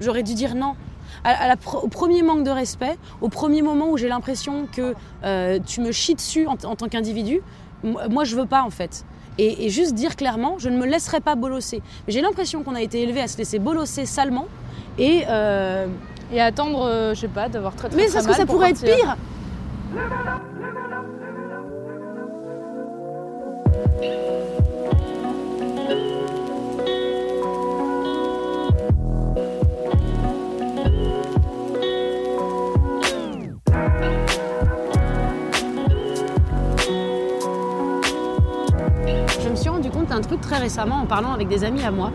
J'aurais dû dire non. À- à la pr- au premier manque de respect, au premier moment où j'ai l'impression que euh, tu me chies dessus en, en tant qu'individu, moi je veux pas en fait. Et, et juste dire clairement, je ne me laisserai pas bolosser. J'ai l'impression qu'on a été élevé à se laisser bolosser salement. Et euh, Et attendre, euh, je sais pas, d'avoir très très mais parce que ça pour pourrait être pire. D'un truc très récemment en parlant avec des amis à moi,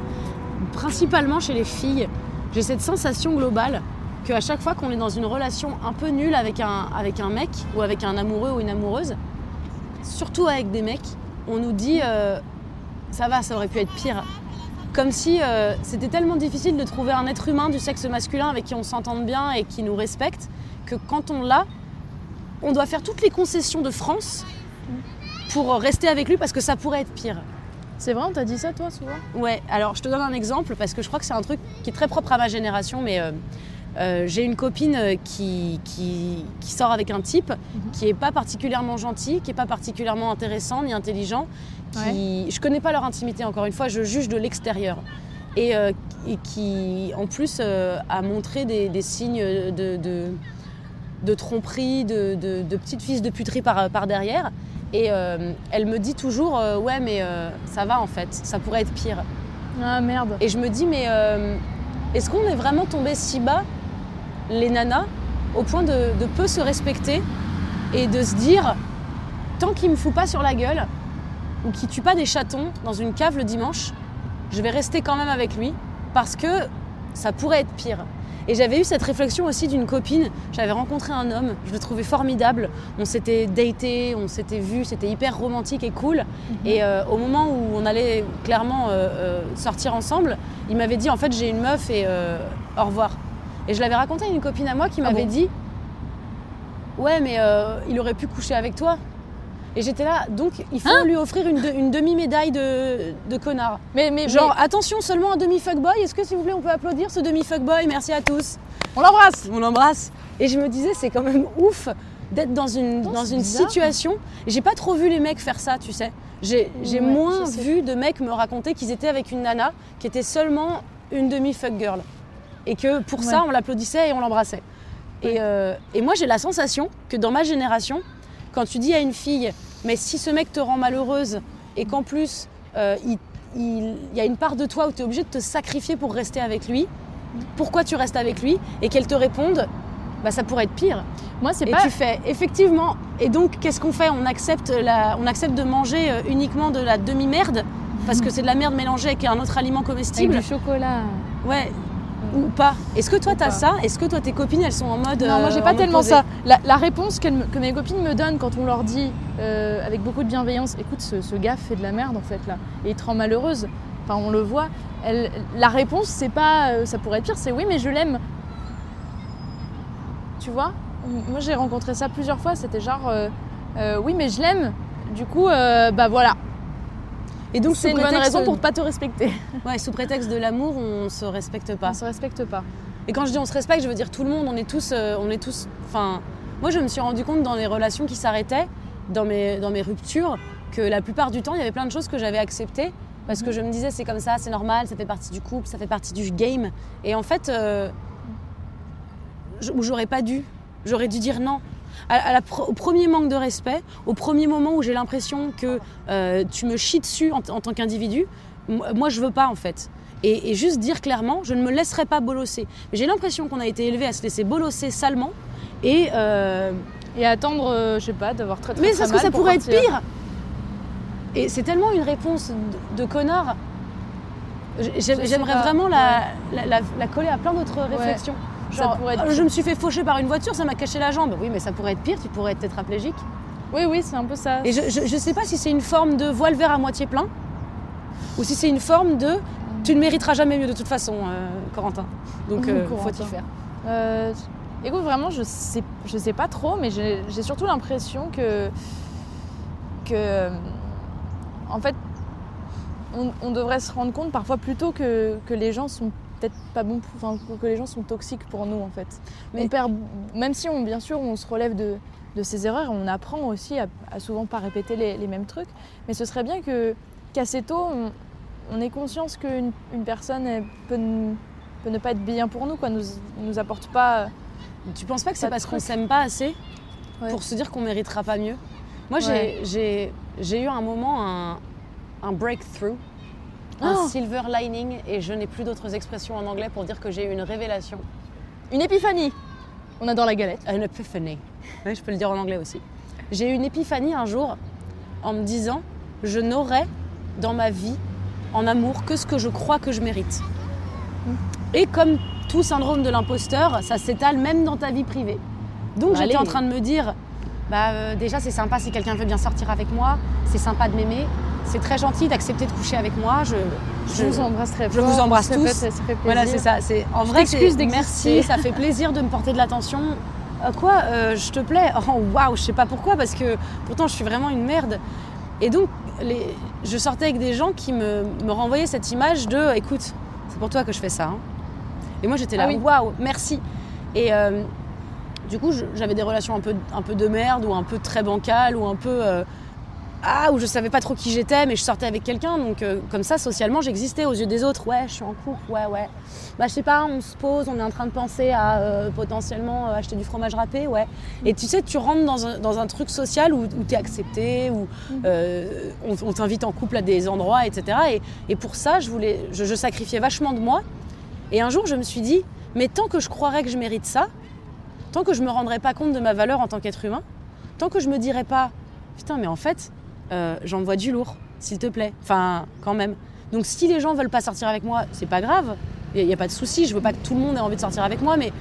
principalement chez les filles. J'ai cette sensation globale qu'à chaque fois qu'on est dans une relation un peu nulle avec un, avec un mec ou avec un amoureux ou une amoureuse, surtout avec des mecs, on nous dit euh, ça va, ça aurait pu être pire. Comme si euh, c'était tellement difficile de trouver un être humain du sexe masculin avec qui on s'entende bien et qui nous respecte que quand on l'a, on doit faire toutes les concessions de France pour rester avec lui parce que ça pourrait être pire. C'est vrai, on t'a dit ça toi souvent Ouais, alors je te donne un exemple parce que je crois que c'est un truc qui est très propre à ma génération, mais euh, euh, j'ai une copine euh, qui, qui, qui sort avec un type qui est pas particulièrement gentil, qui est pas particulièrement intéressant ni intelligent. Qui, Je connais pas leur intimité encore une fois, je juge de l'extérieur. Et, euh, et qui en plus a montré des, des signes de, de, de tromperie, de, de, de petites fils de puterie par, par derrière. Et euh, elle me dit toujours euh, ouais mais euh, ça va en fait, ça pourrait être pire. Ah merde. Et je me dis, mais est-ce qu'on est vraiment tombé si bas, les nanas, au point de, de peu se respecter et de se dire, tant qu'il me fout pas sur la gueule, ou qu'il tue pas des chatons dans une cave le dimanche, je vais rester quand même avec lui, parce que ça pourrait être pire. Et j'avais eu cette réflexion aussi d'une copine. J'avais rencontré un homme, je le trouvais formidable. On s'était daté, on s'était vu, c'était hyper romantique et cool. Et euh, au moment où on allait clairement euh, euh, sortir ensemble, il m'avait dit en fait j'ai une meuf et au revoir. Et je l'avais raconté à une copine à moi qui m'avait bon? dit ouais mais il aurait pu coucher avec toi. Et j'étais là, donc il faut lui offrir une, de- une demi-médaille de, de connard. Mais, mais Genre, mais- attention, seulement un demi-fuckboy. Est-ce que, s'il vous plaît, on peut applaudir ce demi-fuckboy? Merci à tous. on l'embrasse On l'embrasse. Et je me disais, c'est quand même ouf d'être dans une, Non, dans une bizarre. situation. J'ai pas trop vu les mecs faire ça, tu sais. J'ai Ouais, moins vu de mecs me raconter qu'ils étaient avec une nana qui était seulement une demi-fuck girl. Et que pour ça, on l'applaudissait et on l'embrassait. Et, euh, et moi, j'ai la sensation que dans ma génération, quand tu dis à une fille, mais si ce mec te rend malheureuse et qu'en plus, euh, il, il- il y a une part de toi où tu es obligé de te sacrifier pour rester avec lui, pourquoi tu restes avec lui Et qu'elle te réponde, bah, ça pourrait être pire. Moi, c'est Et pas. tu fais, effectivement. Et donc, qu'est-ce qu'on fait? On accepte, la, on accepte de manger euh, uniquement de la demi-merde parce que c'est de la merde mélangée avec un autre aliment Avec comestible. du chocolat. Ouais. Ou pas. Est-ce que toi, t'as pas. ça Est-ce que toi, tes copines, elles sont en mode. Non, moi euh, j'ai en pas tellement posé ça. La, la réponse me- que mes copines me donnent quand on leur dit euh, avec beaucoup de bienveillance, écoute, ce, ce gars fait de la merde en fait là, et il te rend malheureuse. Enfin, on le voit. Elle- la réponse, c'est pas, euh, ça pourrait être pire, c'est oui, mais je l'aime. Tu vois? Moi j'ai rencontré ça plusieurs fois. C'était genre, euh, euh, oui, mais je l'aime. Du coup, euh, bah voilà. Et donc, c'est une bonne raison pour pas te respecter. Ouais, sous prétexte de l'amour, on se respecte pas. On se respecte pas. Et quand je dis on se respecte, je veux dire tout le monde, on est tous. euh, on est tous enfin, moi, je me suis rendu compte dans les relations qui s'arrêtaient, dans mes, dans mes ruptures, que la plupart du temps, il y avait plein de choses que j'avais acceptées. Parce que je me disais, c'est comme ça, c'est normal, ça fait partie du couple, ça fait partie du game. Et en fait, euh, j'aurais pas dû. J'aurais dû dire non. À- à la pro- au premier manque de respect, au premier moment où j'ai l'impression que euh, tu me chies dessus en, en tant qu'individu, moi je veux pas en fait. Et, et juste dire clairement, je ne me laisserai pas bolosser. J'ai l'impression qu'on a été élevé à se laisser bolosser salement. Et euh, Et attendre, euh, je sais pas, d'avoir très très mais parce que ça pour pourrait partir. être pire. Et c'est tellement une réponse de, de connard. J'aimerais vraiment la, la, la- la coller à plein d'autres réflexions. Ça Genre, pourrait être- euh, je me suis fait faucher par une voiture, ça m'a caché la jambe. Oui, mais ça pourrait être pire, tu pourrais être tétraplégique. Oui, oui, c'est un peu ça. Et je, je sais pas si c'est une forme de voile vert à moitié plein ou si c'est une forme de tu ne mériteras jamais mieux de toute façon, euh, Corentin. Donc, Mmh, euh, Corentin. faut y faire. Euh, écoute, vraiment, je sais, je sais pas trop, mais j'ai surtout l'impression que, que, euh, en fait, on, on devrait se rendre compte parfois plutôt que, que les gens sont peut-être pas bons, pour- enfin, que les gens sont toxiques pour nous, en fait. Mais- On perd, même si, on, bien sûr, on se relève de, de ses erreurs, on apprend aussi à, à souvent pas répéter les, les mêmes trucs, mais ce serait bien que qu'assez tôt, on, on ait conscience qu'une une personne elle peut, peut ne pas être bien pour nous, quoi, nous, nous apporte pas. Tu penses pas que c'est parce qu'on s'aime pas assez Ouais. pour se dire qu'on méritera pas mieux? Moi, j'ai- Ouais. j'ai eu un moment, un, un breakthrough, un Oh silver lining, et je n'ai plus d'autres expressions en anglais pour dire que j'ai eu une révélation. Une épiphanie On adore la galette. An epiphany. Je peux le dire en anglais aussi. J'ai eu une épiphanie un jour en me disant je n'aurai dans ma vie en amour que ce que je crois que je mérite. Et comme tout syndrome de l'imposteur, ça s'étale même dans ta vie privée. Donc Bah, j'étais en train de me dire bah euh, déjà c'est sympa si quelqu'un veut bien sortir avec moi, c'est sympa de m'aimer, c'est très gentil d'accepter de coucher avec moi. Je, Je, vous embrasse très je fort. vous embrasse ça tous. Fait, ça fait plaisir. voilà, c'est ça. C'est en vrai, c'est merci. Ça fait plaisir de me porter de l'attention. Euh, quoi euh, Je te plais? Oh waouh, je sais pas pourquoi parce que pourtant je suis vraiment une merde. Et donc, les... je sortais avec des gens qui me, me renvoyaient cette image de, écoute, c'est pour toi que je fais ça. hein. Et moi j'étais là, Ah oui. waouh, merci. Et euh, du coup, je- j'avais des relations un peu, un peu de merde ou un peu très bancales ou un peu ah où je savais pas trop qui j'étais, mais je sortais avec quelqu'un, donc euh, comme ça socialement j'existais aux yeux des autres. Ouais, je suis en couple, ouais, ouais. Bah je sais pas, on se pose, on est en train de penser à euh, potentiellement euh, acheter du fromage râpé, ouais. Et tu sais, tu rentres dans un, dans un truc social où, où tu es accepté, où euh, on, on t'invite en couple à des endroits, etc. Et, et pour ça, je voulais, je, je sacrifiais vachement de moi. Et un jour, je me suis dit, mais tant que je croirais que je mérite ça, tant que je me rendrais pas compte de ma valeur en tant qu'être humain, tant que je me dirais pas, putain, mais en fait, euh, j'envoie du lourd, s'il te plaît. Enfin, quand même. Donc si les gens veulent pas sortir avec moi, c'est pas grave. Il n'y a, pas de souci. Je veux pas que tout le monde ait envie de sortir avec moi, mais,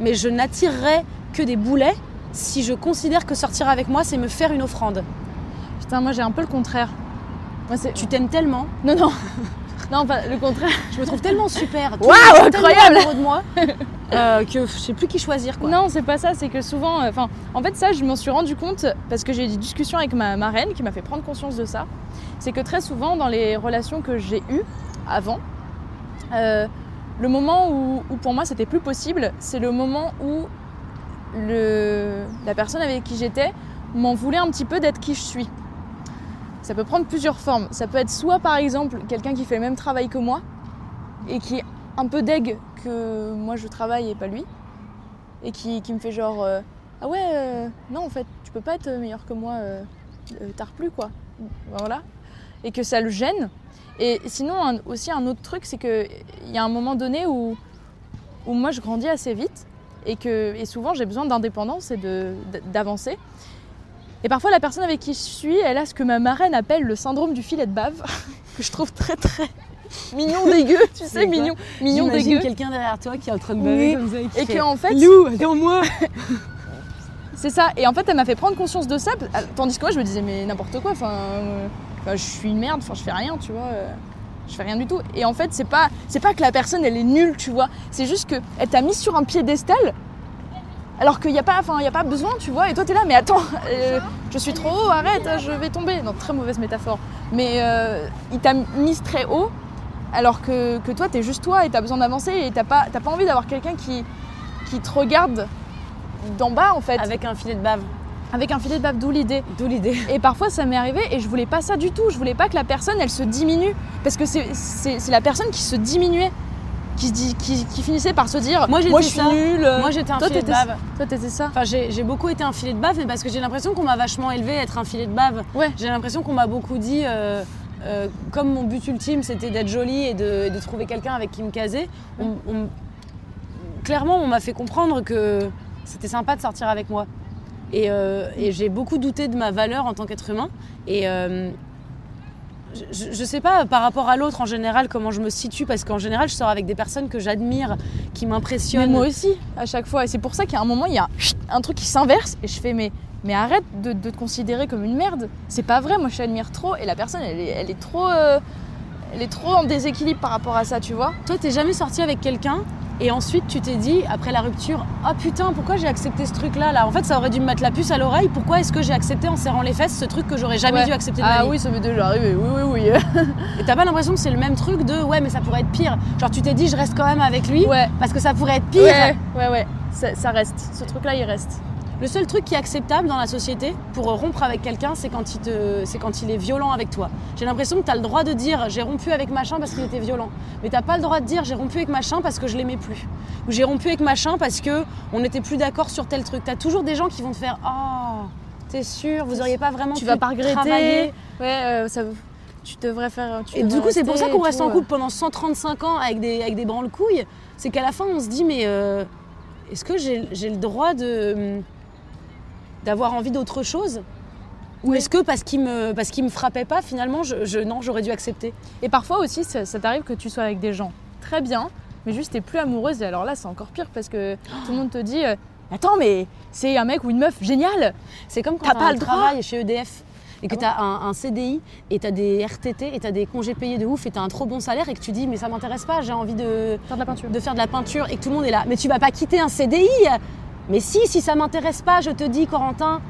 mais je n'attirerai que des boulets si je considère que sortir avec moi, c'est me faire une offrande. Putain, moi j'ai un peu le contraire. Moi. Tu t'aimes tellement, Non, non. non, pas le contraire. je me trouve tellement super, Waouh, incroyable amoureux de moi euh, que je sais plus qui choisir quoi. Non, c'est pas ça, c'est que souvent. euh, Enfin, en fait, ça, je m'en suis rendu compte parce que j'ai eu des discussions avec ma marraine qui m'a fait prendre conscience de ça. C'est que très souvent, dans les relations que j'ai eues avant, euh, le moment où, où pour moi c'était plus possible, c'est le moment où le, la personne avec qui j'étais m'en voulait un petit peu d'être qui je suis. Ça peut prendre plusieurs formes. Ça peut être soit par exemple quelqu'un qui fait le même travail que moi et qui est un peu deg que moi je travaille et pas lui et qui, qui me fait genre euh, ah ouais euh, non en fait tu peux pas être meilleur que moi euh, t'as replu quoi. Voilà. Et que ça le gêne. Et sinon aussi un autre truc c'est que il y a un moment donné où où moi je grandis assez vite et que et souvent j'ai besoin d'indépendance et d'avancer et parfois la personne avec qui je suis elle a ce que ma marraine appelle le syndrome du filet de bave que je trouve très très mignon dégueu tu sais mignon mignon dégueu quelqu'un derrière toi qui est en train de Oui. baver comme ça et qui et fait, que en fait Lou, attends-moi C'est ça. Et en fait, elle m'a fait prendre conscience de ça, tandis que moi, je me disais, mais n'importe quoi, enfin, euh, enfin, je suis une merde, enfin, je fais rien, tu vois. euh, je fais rien du tout. Et en fait, c'est pas, c'est pas que la personne, elle est nulle, tu vois. C'est juste que elle t'a mis sur un piédestal, alors qu'il n'y a pas, enfin, il y a pas besoin, tu vois. Et toi, t'es là, mais attends, euh, je suis trop haut, arrête, je vais tomber. Non, très mauvaise métaphore. Mais euh, il t'a mis très haut, alors que, que toi, t'es juste toi et t'as besoin d'avancer et t'as pas, pas envie d'avoir quelqu'un qui, qui te regarde d'en bas, en fait. avec un filet de bave. Avec un filet de bave, d'où l'idée. D'où l'idée. Et parfois ça m'est arrivé et je voulais pas ça du tout. Je voulais pas que la personne elle se diminue. Parce que c'est la personne qui se diminuait. Qui, se dit, qui, qui finissait par se dire Moi, j'étais je suis nulle. Moi j'étais un toi, filet de bave. Toi t'étais ça. Enfin, j'ai beaucoup été un filet de bave, mais parce que j'ai l'impression qu'on m'a vachement élevé à être un filet de bave. Ouais. J'ai l'impression qu'on m'a beaucoup dit, euh, euh, comme mon but ultime c'était d'être jolie et de, de trouver quelqu'un avec qui me caser, on- on- clairement on m'a fait comprendre que c'était sympa de sortir avec moi. Et, euh, et j'ai beaucoup douté de ma valeur en tant qu'être humain. Et je, je sais pas par rapport à l'autre en général comment je me situe parce qu'en général je sors avec des personnes que j'admire, qui Mais m'impressionnent. moi aussi, à chaque fois. Et c'est pour ça qu'à un moment, il y a un truc qui s'inverse et je fais mais, mais arrête de, de te considérer comme une merde. C'est pas vrai, moi je t'admire trop et la personne, elle est, elle est trop. euh, elle est trop en déséquilibre par rapport à ça, tu vois. Toi, t'es jamais sorti avec quelqu'un et ensuite tu t'es dit, après la rupture, oh putain, pourquoi j'ai accepté ce truc-là là? En fait, ça aurait dû me mettre la puce à l'oreille. Pourquoi est-ce que j'ai accepté en serrant les fesses ce truc que j'aurais jamais Ouais. dû accepter de ma Ah vie? oui, ça m'est déjà arrivé, oui, oui, oui. Et t'as pas l'impression que c'est le même truc de ouais, mais ça pourrait être pire. Genre, tu t'es dit, je reste quand même avec lui Ouais, parce que ça pourrait être pire. ouais, ouais, ouais. Ça, ça reste. Ce truc-là, il reste. Le seul truc qui est acceptable dans la société pour rompre avec quelqu'un, c'est quand, il te- c'est quand il est violent avec toi. J'ai l'impression que tu as le droit de dire j'ai rompu avec machin parce qu'il était violent. Mais t'as pas le droit de dire j'ai rompu avec machin parce que je l'aimais plus. Ou j'ai rompu avec machin parce que on n'était plus d'accord sur tel truc. T'as toujours des gens qui vont te faire oh, t'es sûr, vous auriez pas vraiment Tu vas pas regretter. travailler Ouais, euh, ça, tu devrais faire. tu Et du coup, c'est pour ça qu'on reste tout, en euh. couple pendant 135 ans avec des, avec des branle-couilles. C'est qu'à la fin, on se dit, mais euh, est-ce que j'ai j'ai le droit de d'avoir envie d'autre chose Ou Oui. est-ce que parce qu'il me, parce qu'il me frappait pas, finalement, je, je- non, j'aurais dû accepter Et parfois aussi, ça, ça t'arrive que tu sois avec des gens très bien, mais juste t'es plus amoureuse. Et alors là, c'est encore pire parce que tout le monde te dit euh, Attends, mais c'est un mec ou une meuf génial C'est comme quand T'as tu pas un le droit. travail chez EDF et que Ah tu as un, un CDI et tu as des RTT et tu as des congés payés de ouf et tu as un trop bon salaire et que tu dis, mais ça m'intéresse pas, j'ai envie de, Faire de la peinture. de faire de la peinture et que tout le monde est là. Mais tu vas pas quitter un CDI Mais si, si ça m'intéresse pas, je te dis, Corentin.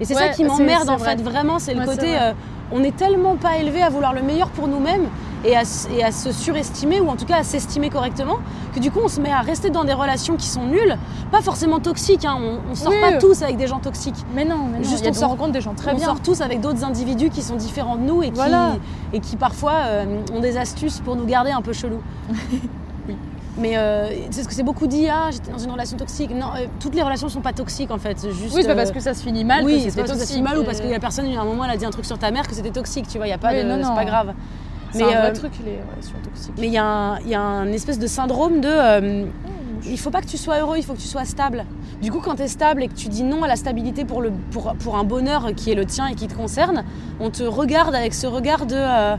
Et c'est ça qui m'emmerde en vrai. fait, vraiment, c'est le Ouais, côté. euh, on est tellement pas élevé à vouloir le meilleur pour nous-mêmes et à, et à se surestimer ou en tout cas à s'estimer correctement que du coup on se met à rester dans des relations qui sont nulles, pas forcément toxiques. hein, on, sort Oui. pas tous avec des gens toxiques. Mais non, mais non. Juste, y a- on sort- rencontre des gens très on bien. sort tous avec d'autres individus qui sont différents de nous et qui, et qui parfois euh, ont des astuces pour nous garder un peu chelous. Mais euh, c'est ce que c'est beaucoup dit, ah j'étais dans une relation toxique. Non, euh, toutes les relations sont pas toxiques en fait. Juste, Oui, c'est pas euh, parce que ça se finit mal oui, c'est pas parce que ça se fait mal ou parce que la personne, à un moment, elle a dit un truc sur ta mère que c'était toxique, tu vois, il y a pas Oui, de. non, C'est pas grave. C'est un vrai euh, truc, les relations toxiques. Mais il y, a un- y a un espèce de syndrome de. euh, Oh, il faut pas que tu sois heureux, il faut que tu sois stable. Du coup, quand tu es stable et que tu dis non à la stabilité pour, le, pour, pour un bonheur qui est le tien et qui te concerne, on te regarde avec ce regard de. euh,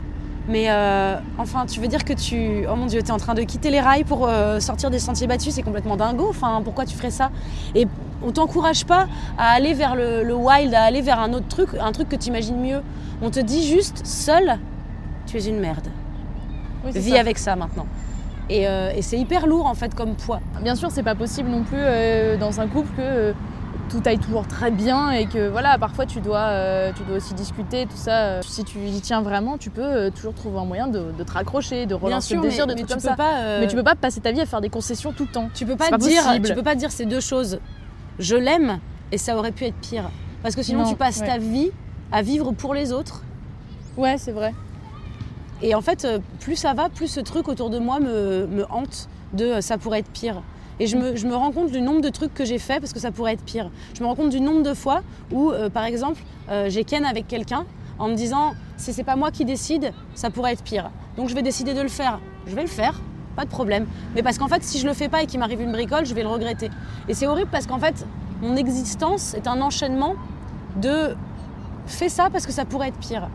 mais euh, enfin, tu veux dire que tu. Oh mon Dieu, tu es en train de quitter les rails pour euh, sortir des sentiers battus, c'est complètement dingo. Enfin, pourquoi tu ferais ça? Et on t'encourage pas à aller vers le, le wild, à aller vers un autre truc, un truc que tu imagines mieux. On te dit juste, seul, tu es une merde. Oui, Vis ça. avec ça maintenant. Et, euh, et c'est hyper lourd en fait comme poids. Bien sûr, c'est pas possible non plus dans un couple que tout aille toujours très bien et que voilà, parfois tu dois, euh, tu dois aussi discuter, tout ça. Euh, Si tu y tiens vraiment, tu peux euh, toujours trouver un moyen de, de te raccrocher, de relancer le mais, désir, de mais trucs comme peux ça. pas. euh, Mais tu peux pas passer ta vie à faire des concessions tout le temps. tu peux pas pas dire, possible. tu peux pas dire ces deux choses. Je l'aime et ça aurait pu être pire. Parce que sinon Non, tu passes ouais. ta vie à vivre pour les autres. Ouais, c'est vrai. Et en fait, plus ça va, plus ce truc autour de moi me, me hante de ça pourrait être pire. Et je me, je me rends compte du nombre de trucs que j'ai fait parce que ça pourrait être pire. Je me rends compte du nombre de fois où, euh, par exemple, euh, j'ai ken avec quelqu'un en me disant si c'est pas moi qui décide, ça pourrait être pire. Donc je vais décider de le faire. Je vais le faire, pas de problème. Mais parce qu'en fait, si je le fais pas et qu'il m'arrive une bricole, je vais le regretter. Et c'est horrible parce qu'en fait, mon existence est un enchaînement de fais ça parce que ça pourrait être pire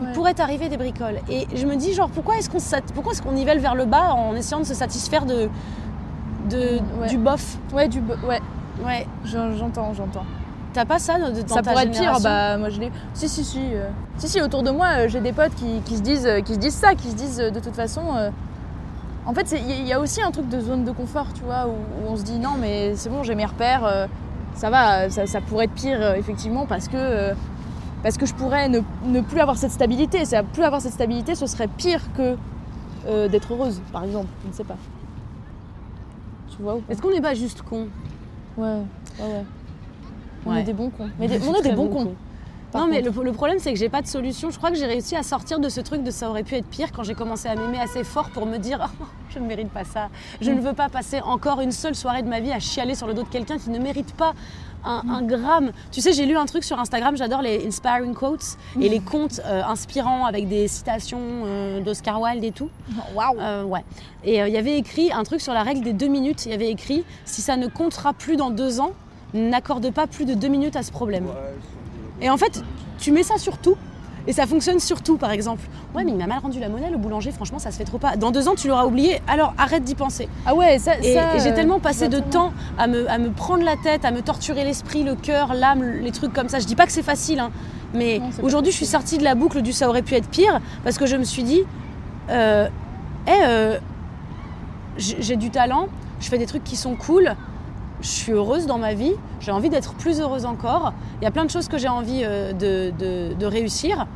il pourrait t'arriver des bricoles. Et je me dis, genre, pourquoi est-ce qu'on pourquoi est-ce qu'on nivelle vers le bas en essayant de se satisfaire de, de Ouais. du bof Ouais, du ouais, Ouais. j'en- j'entends, j'entends. T'as pas ça de, dans ça ta pourrait être pire, bah moi je l'ai. Si, si, si. euh, Si, si, autour de moi, euh, j'ai des potes qui, qui se disent, euh, qui se disent ça, qui se disent de toute façon. euh, En fait, il y, a aussi un truc de zone de confort, tu vois, où, où on se dit non, mais c'est bon, j'ai mes repères, ça va, ça, ça pourrait être pire, effectivement, parce que, parce que je pourrais ne, ne plus avoir cette stabilité. Plus avoir cette stabilité, ce serait pire que d'être heureuse, par exemple. Je ne sais pas. Tu vois ou pas Est-ce qu'on n'est pas juste con Ouais, ouais, ouais. On Ouais. est des bons cons. Mais des- on est des bons bon cons. par Non, mais le problème, c'est que j'ai pas de solution. Je crois que j'ai réussi à sortir de ce truc de ça aurait pu être pire quand j'ai commencé à m'aimer assez fort pour me dire Oh, je ne mérite pas ça. Je Mm. ne veux pas passer encore une seule soirée de ma vie à chialer sur le dos de quelqu'un qui ne mérite pas un, Mm. un gramme. Tu sais, j'ai lu un truc sur Instagram, j'adore les inspiring quotes Mm. et les contes euh, inspirants avec des citations euh, d'Oscar Wilde et tout. Waouh Euh, ouais. Et euh, il y avait écrit un truc sur la règle des deux minutes. Il y avait écrit si ça ne comptera plus dans deux ans, n'accorde pas plus de deux minutes à ce problème. Et en fait, tu mets ça sur tout. Et ça fonctionne surtout, par exemple. Ouais, mais il m'a mal rendu la monnaie, le boulanger, franchement, ça se fait trop pas. Dans deux ans, tu l'auras oublié, alors arrête d'y penser. Ah ouais, ça. Et, ça, et j'ai tellement passé de temps à me, à me prendre la tête, à me torturer l'esprit, le cœur, l'âme, les trucs comme ça. Je dis pas que c'est facile, hein, mais aujourd'hui, je suis sortie de la boucle du ça aurait pu être pire parce que je me suis dit, euh, Eh, euh, j'ai j'ai du talent, je fais des trucs qui sont cool, je suis heureuse dans ma vie, j'ai envie d'être plus heureuse encore. Il y a plein de choses que j'ai envie euh, de, de- de réussir.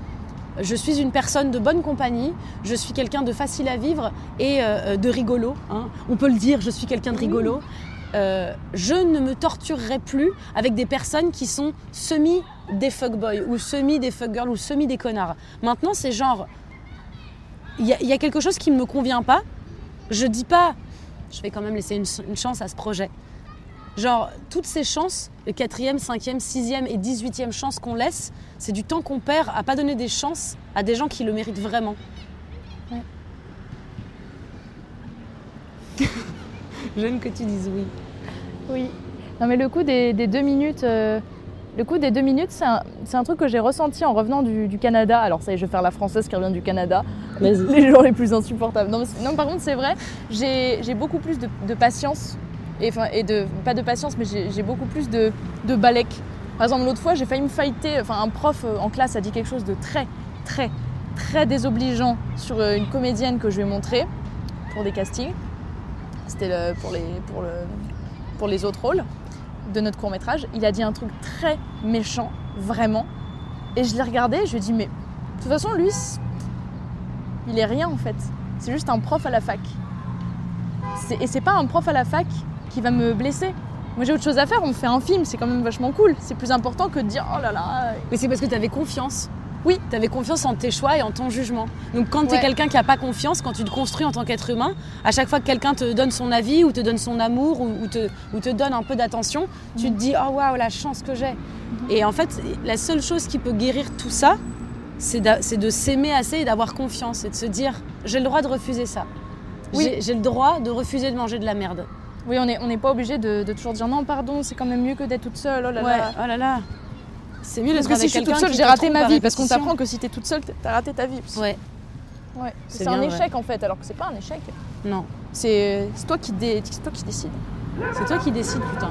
Je suis une personne de bonne compagnie, je suis quelqu'un de facile à vivre et euh, euh, de rigolo. hein. On peut le dire, je suis quelqu'un de rigolo. Euh, je ne me torturerai plus avec des personnes qui sont semi des fuckboys ou semi des fuckgirls ou semi des connards. Maintenant, c'est genre, il y, a- il y a quelque chose qui ne me convient pas. Je dis pas, je vais quand même laisser une, une chance à ce projet. Genre, toutes ces chances, le quatrième, cinquième, sixième et dix-huitième chance qu'on laisse, c'est du temps qu'on perd à pas donner des chances à des gens qui le méritent vraiment. Ouais. J'aime que tu dises oui. Oui. Non, mais le coup des, des deux minutes. euh, Le coup des deux minutes, c'est un, truc que j'ai ressenti en revenant du, du Canada. Alors, ça y est, je vais faire la française qui revient du Canada. Les jours les plus insupportables. Non, mais non, par contre, c'est vrai, j'ai j'ai beaucoup plus de, de patience. Et, pas de patience, mais j'ai beaucoup plus de, de balèque. Par exemple, l'autre fois, j'ai failli me fighter. Enfin, un prof euh, en classe a dit quelque chose de très, très, très désobligeant sur euh, une comédienne que je lui ai montrée pour des castings. C'était pour, les, pour, pour les autres rôles de notre court métrage. Il a dit un truc très méchant, vraiment. Et je l'ai regardé, je lui ai dit, mais de toute façon, lui, il est rien en fait. C'est juste un prof à la fac. Et c'est pas un prof à la fac qui va me blesser. Moi j'ai autre chose à faire, on me fait un film, c'est quand même vachement cool. C'est plus important que de dire oh là là. Mais c'est parce que tu avais confiance. Oui. Tu avais confiance en tes choix et en ton jugement. Donc quand tu es Ouais. quelqu'un qui n'a pas confiance, quand tu te construis en tant qu'être humain, à chaque fois que quelqu'un te donne son avis ou te donne son amour ou, ou te, ou te donne un peu d'attention, tu te dis oh waouh la chance que j'ai. Et en fait, la seule chose qui peut guérir tout ça, c'est c'est de s'aimer assez et d'avoir confiance et de se dire j'ai le droit de refuser ça. Oui. J'ai le droit de refuser de manger de la merde. Oui, on n'est on pas obligé de, de toujours dire non, pardon, c'est quand même mieux que d'être toute seule. Oh là ouais, là. oh là là. C'est mieux Parce que si je suis toute seule, j'ai raté ma vie. Parce qu'on t'apprend que si t'es toute seule, t'as raté ta vie. Ouais, Ouais. C'est un échec en fait, alors que c'est pas un échec. non. C'est toi, qui dé- c'est toi qui décides. C'est toi qui décides, putain.